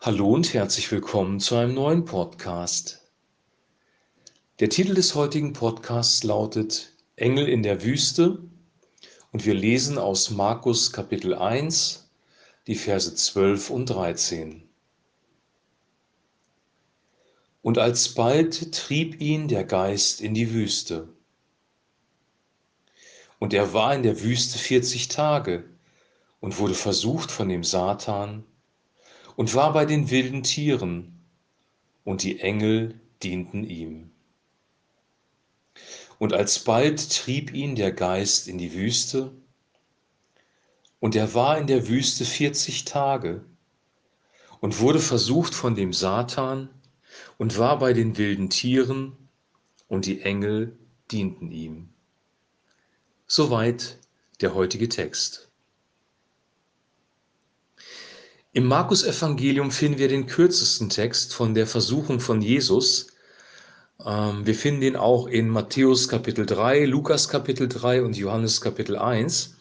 Hallo und herzlich willkommen zu einem neuen Podcast. Der Titel des heutigen Podcasts lautet Engel in der Wüste und wir lesen aus Markus Kapitel 1 die Verse 12 und 13. Und alsbald trieb ihn der Geist in die Wüste. Und er war in der Wüste 40 Tage und wurde versucht von dem Satan und war bei den wilden Tieren, und die Engel dienten ihm. Und alsbald trieb ihn der Geist in die Wüste, und er war in der Wüste vierzig Tage und wurde versucht von dem Satan und war bei den wilden Tieren, und die Engel dienten ihm. Soweit der heutige Text. Im Markus-Evangelium finden wir den kürzesten Text von der Versuchung von Jesus. Ähm, wir finden ihn auch in Matthäus Kapitel 3, Lukas Kapitel 3 und Johannes Kapitel 1.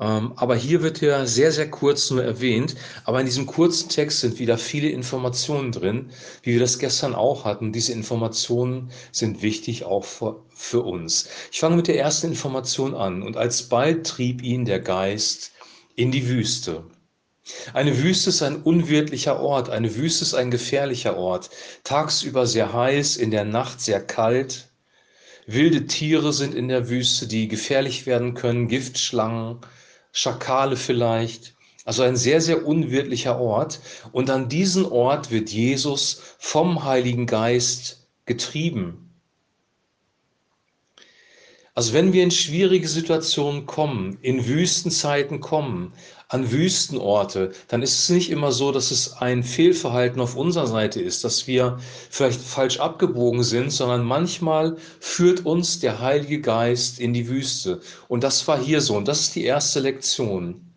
Ähm, aber hier wird er sehr, sehr kurz nur erwähnt. Aber in diesem kurzen Text sind wieder viele Informationen drin, wie wir das gestern auch hatten. Diese Informationen sind wichtig auch für, für uns. Ich fange mit der ersten Information an. Und alsbald trieb ihn der Geist in die Wüste. Eine Wüste ist ein unwirtlicher Ort, eine Wüste ist ein gefährlicher Ort. Tagsüber sehr heiß, in der Nacht sehr kalt. Wilde Tiere sind in der Wüste, die gefährlich werden können, Giftschlangen, Schakale vielleicht. Also ein sehr, sehr unwirtlicher Ort. Und an diesen Ort wird Jesus vom Heiligen Geist getrieben. Also wenn wir in schwierige Situationen kommen, in Wüstenzeiten kommen, an Wüstenorte, dann ist es nicht immer so, dass es ein Fehlverhalten auf unserer Seite ist, dass wir vielleicht falsch abgebogen sind, sondern manchmal führt uns der Heilige Geist in die Wüste. Und das war hier so. Und das ist die erste Lektion.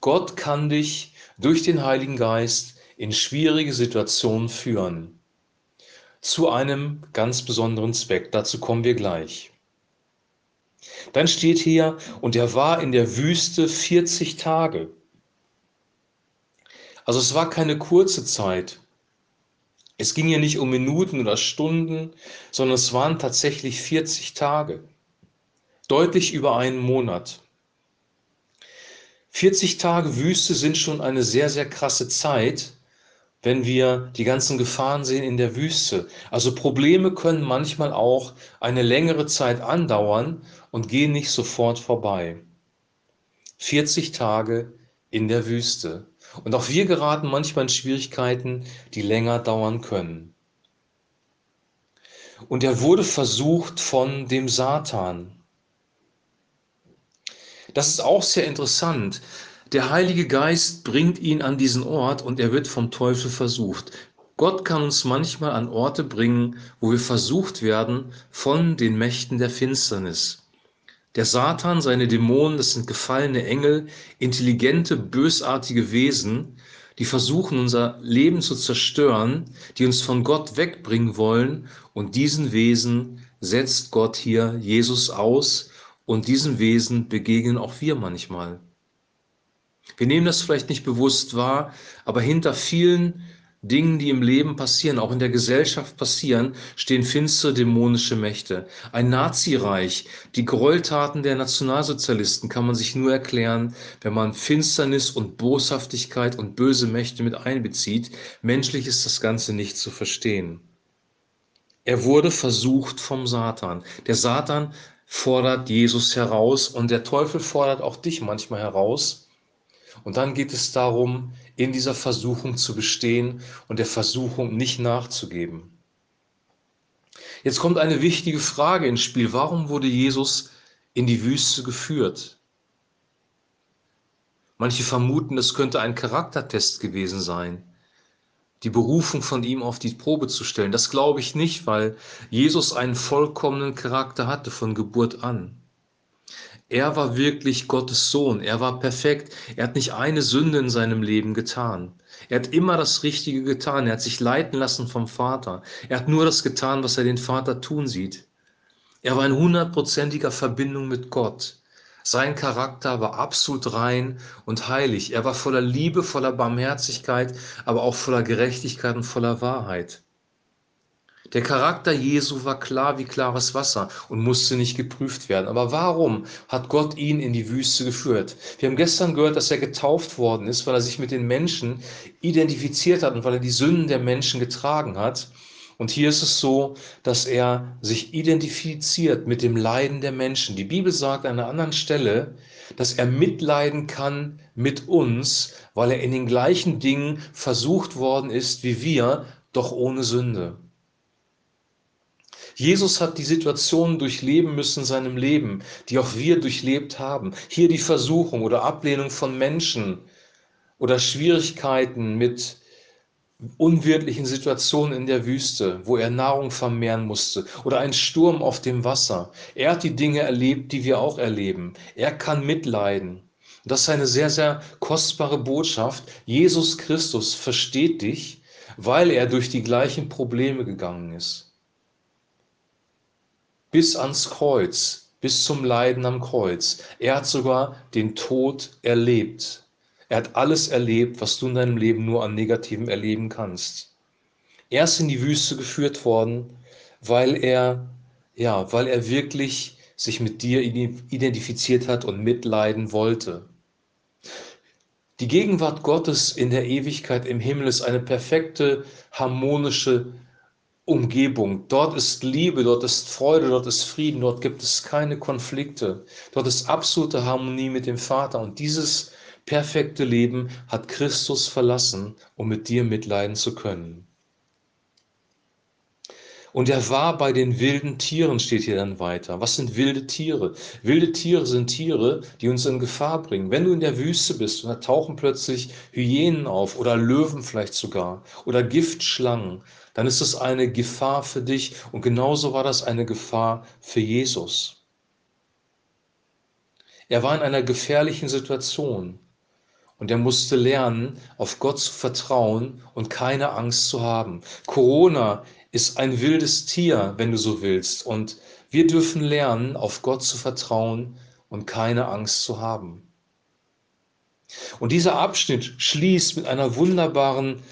Gott kann dich durch den Heiligen Geist in schwierige Situationen führen. Zu einem ganz besonderen Zweck. Dazu kommen wir gleich. Dann steht hier, und er war in der Wüste 40 Tage. Also es war keine kurze Zeit. Es ging hier nicht um Minuten oder Stunden, sondern es waren tatsächlich 40 Tage. Deutlich über einen Monat. 40 Tage Wüste sind schon eine sehr, sehr krasse Zeit wenn wir die ganzen Gefahren sehen in der Wüste. Also Probleme können manchmal auch eine längere Zeit andauern und gehen nicht sofort vorbei. 40 Tage in der Wüste. Und auch wir geraten manchmal in Schwierigkeiten, die länger dauern können. Und er wurde versucht von dem Satan. Das ist auch sehr interessant. Der Heilige Geist bringt ihn an diesen Ort und er wird vom Teufel versucht. Gott kann uns manchmal an Orte bringen, wo wir versucht werden von den Mächten der Finsternis. Der Satan, seine Dämonen, das sind gefallene Engel, intelligente, bösartige Wesen, die versuchen, unser Leben zu zerstören, die uns von Gott wegbringen wollen. Und diesen Wesen setzt Gott hier Jesus aus. Und diesen Wesen begegnen auch wir manchmal. Wir nehmen das vielleicht nicht bewusst wahr, aber hinter vielen Dingen, die im Leben passieren, auch in der Gesellschaft passieren, stehen finstere dämonische Mächte. Ein Nazireich, die Gräueltaten der Nationalsozialisten kann man sich nur erklären, wenn man Finsternis und Boshaftigkeit und böse Mächte mit einbezieht. Menschlich ist das Ganze nicht zu verstehen. Er wurde versucht vom Satan. Der Satan fordert Jesus heraus und der Teufel fordert auch dich manchmal heraus und dann geht es darum, in dieser Versuchung zu bestehen und der Versuchung nicht nachzugeben. Jetzt kommt eine wichtige Frage ins Spiel. Warum wurde Jesus in die Wüste geführt? Manche vermuten, das könnte ein Charaktertest gewesen sein, die Berufung von ihm auf die Probe zu stellen. Das glaube ich nicht, weil Jesus einen vollkommenen Charakter hatte von Geburt an. Er war wirklich Gottes Sohn. Er war perfekt. Er hat nicht eine Sünde in seinem Leben getan. Er hat immer das Richtige getan. Er hat sich leiten lassen vom Vater. Er hat nur das getan, was er den Vater tun sieht. Er war in hundertprozentiger Verbindung mit Gott. Sein Charakter war absolut rein und heilig. Er war voller Liebe, voller Barmherzigkeit, aber auch voller Gerechtigkeit und voller Wahrheit. Der Charakter Jesu war klar wie klares Wasser und musste nicht geprüft werden. Aber warum hat Gott ihn in die Wüste geführt? Wir haben gestern gehört, dass er getauft worden ist, weil er sich mit den Menschen identifiziert hat und weil er die Sünden der Menschen getragen hat. Und hier ist es so, dass er sich identifiziert mit dem Leiden der Menschen. Die Bibel sagt an einer anderen Stelle, dass er mitleiden kann mit uns, weil er in den gleichen Dingen versucht worden ist wie wir, doch ohne Sünde. Jesus hat die Situationen durchleben müssen in seinem Leben, die auch wir durchlebt haben. Hier die Versuchung oder Ablehnung von Menschen oder Schwierigkeiten mit unwirtlichen Situationen in der Wüste, wo er Nahrung vermehren musste oder ein Sturm auf dem Wasser. Er hat die Dinge erlebt, die wir auch erleben. Er kann mitleiden. Das ist eine sehr, sehr kostbare Botschaft. Jesus Christus versteht dich, weil er durch die gleichen Probleme gegangen ist bis ans Kreuz, bis zum Leiden am Kreuz. Er hat sogar den Tod erlebt. Er hat alles erlebt, was du in deinem Leben nur an Negativem erleben kannst. Er ist in die Wüste geführt worden, weil er, ja, weil er wirklich sich mit dir identifiziert hat und mitleiden wollte. Die Gegenwart Gottes in der Ewigkeit im Himmel ist eine perfekte, harmonische Umgebung. Dort ist Liebe, dort ist Freude, dort ist Frieden, dort gibt es keine Konflikte. Dort ist absolute Harmonie mit dem Vater. Und dieses perfekte Leben hat Christus verlassen, um mit dir mitleiden zu können. Und er war bei den wilden Tieren, steht hier dann weiter. Was sind wilde Tiere? Wilde Tiere sind Tiere, die uns in Gefahr bringen. Wenn du in der Wüste bist und da tauchen plötzlich Hyänen auf oder Löwen vielleicht sogar oder Giftschlangen, dann ist es eine Gefahr für dich. Und genauso war das eine Gefahr für Jesus. Er war in einer gefährlichen Situation und er musste lernen, auf Gott zu vertrauen und keine Angst zu haben. Corona ist ein wildes Tier, wenn du so willst. Und wir dürfen lernen, auf Gott zu vertrauen und keine Angst zu haben. Und dieser Abschnitt schließt mit einer wunderbaren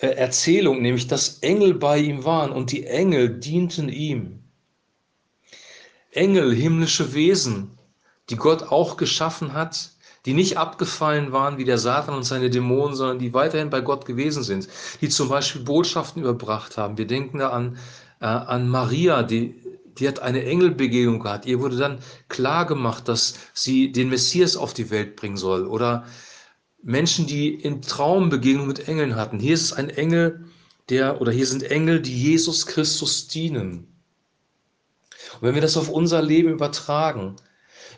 Erzählung, nämlich dass Engel bei ihm waren und die Engel dienten ihm. Engel, himmlische Wesen, die Gott auch geschaffen hat, die nicht abgefallen waren wie der Satan und seine Dämonen, sondern die weiterhin bei Gott gewesen sind, die zum Beispiel Botschaften überbracht haben. Wir denken da an, äh, an Maria, die, die hat eine Engelbegegnung gehabt. Ihr wurde dann klar gemacht, dass sie den Messias auf die Welt bringen soll. Oder Menschen, die in Traumbegegnung mit Engeln hatten. Hier ist ein Engel, der, oder hier sind Engel, die Jesus Christus dienen. Und wenn wir das auf unser Leben übertragen,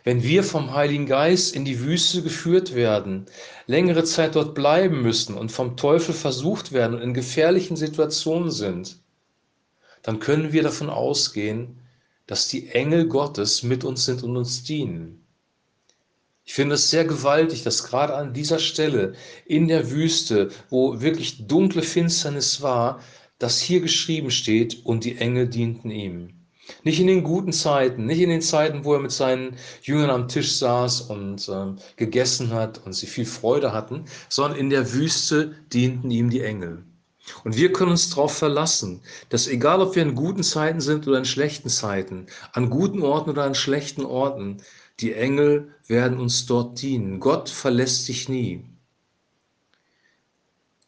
wenn wir vom Heiligen Geist in die Wüste geführt werden, längere Zeit dort bleiben müssen und vom Teufel versucht werden und in gefährlichen Situationen sind, dann können wir davon ausgehen, dass die Engel Gottes mit uns sind und uns dienen. Ich finde es sehr gewaltig, dass gerade an dieser Stelle in der Wüste, wo wirklich dunkle Finsternis war, dass hier geschrieben steht, und die Engel dienten ihm. Nicht in den guten Zeiten, nicht in den Zeiten, wo er mit seinen Jüngern am Tisch saß und äh, gegessen hat und sie viel Freude hatten, sondern in der Wüste dienten ihm die Engel. Und wir können uns darauf verlassen, dass egal ob wir in guten Zeiten sind oder in schlechten Zeiten, an guten Orten oder an schlechten Orten, die Engel werden uns dort dienen. Gott verlässt dich nie.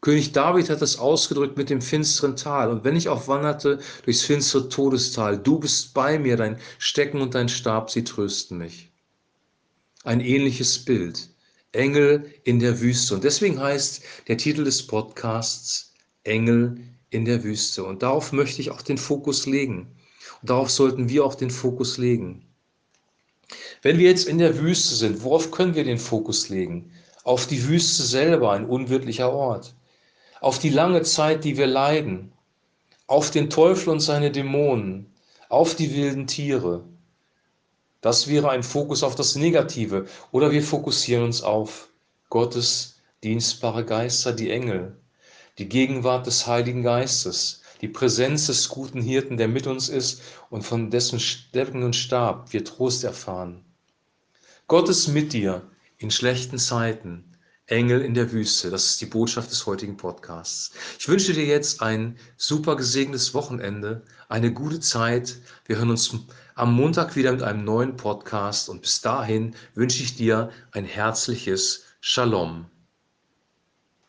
König David hat es ausgedrückt mit dem finsteren Tal. Und wenn ich auch wanderte durchs finstere Todestal, du bist bei mir, dein Stecken und dein Stab, sie trösten mich. Ein ähnliches Bild. Engel in der Wüste. Und deswegen heißt der Titel des Podcasts Engel in der Wüste. Und darauf möchte ich auch den Fokus legen. Und darauf sollten wir auch den Fokus legen. Wenn wir jetzt in der Wüste sind, worauf können wir den Fokus legen? Auf die Wüste selber, ein unwirtlicher Ort auf die lange Zeit, die wir leiden, auf den Teufel und seine Dämonen, auf die wilden Tiere. Das wäre ein Fokus auf das Negative. Oder wir fokussieren uns auf Gottes dienstbare Geister, die Engel, die Gegenwart des Heiligen Geistes, die Präsenz des guten Hirten, der mit uns ist und von dessen Stecken und Stab wir Trost erfahren. Gott ist mit dir in schlechten Zeiten. Engel in der Wüste. Das ist die Botschaft des heutigen Podcasts. Ich wünsche dir jetzt ein super gesegnetes Wochenende, eine gute Zeit. Wir hören uns am Montag wieder mit einem neuen Podcast und bis dahin wünsche ich dir ein herzliches Shalom.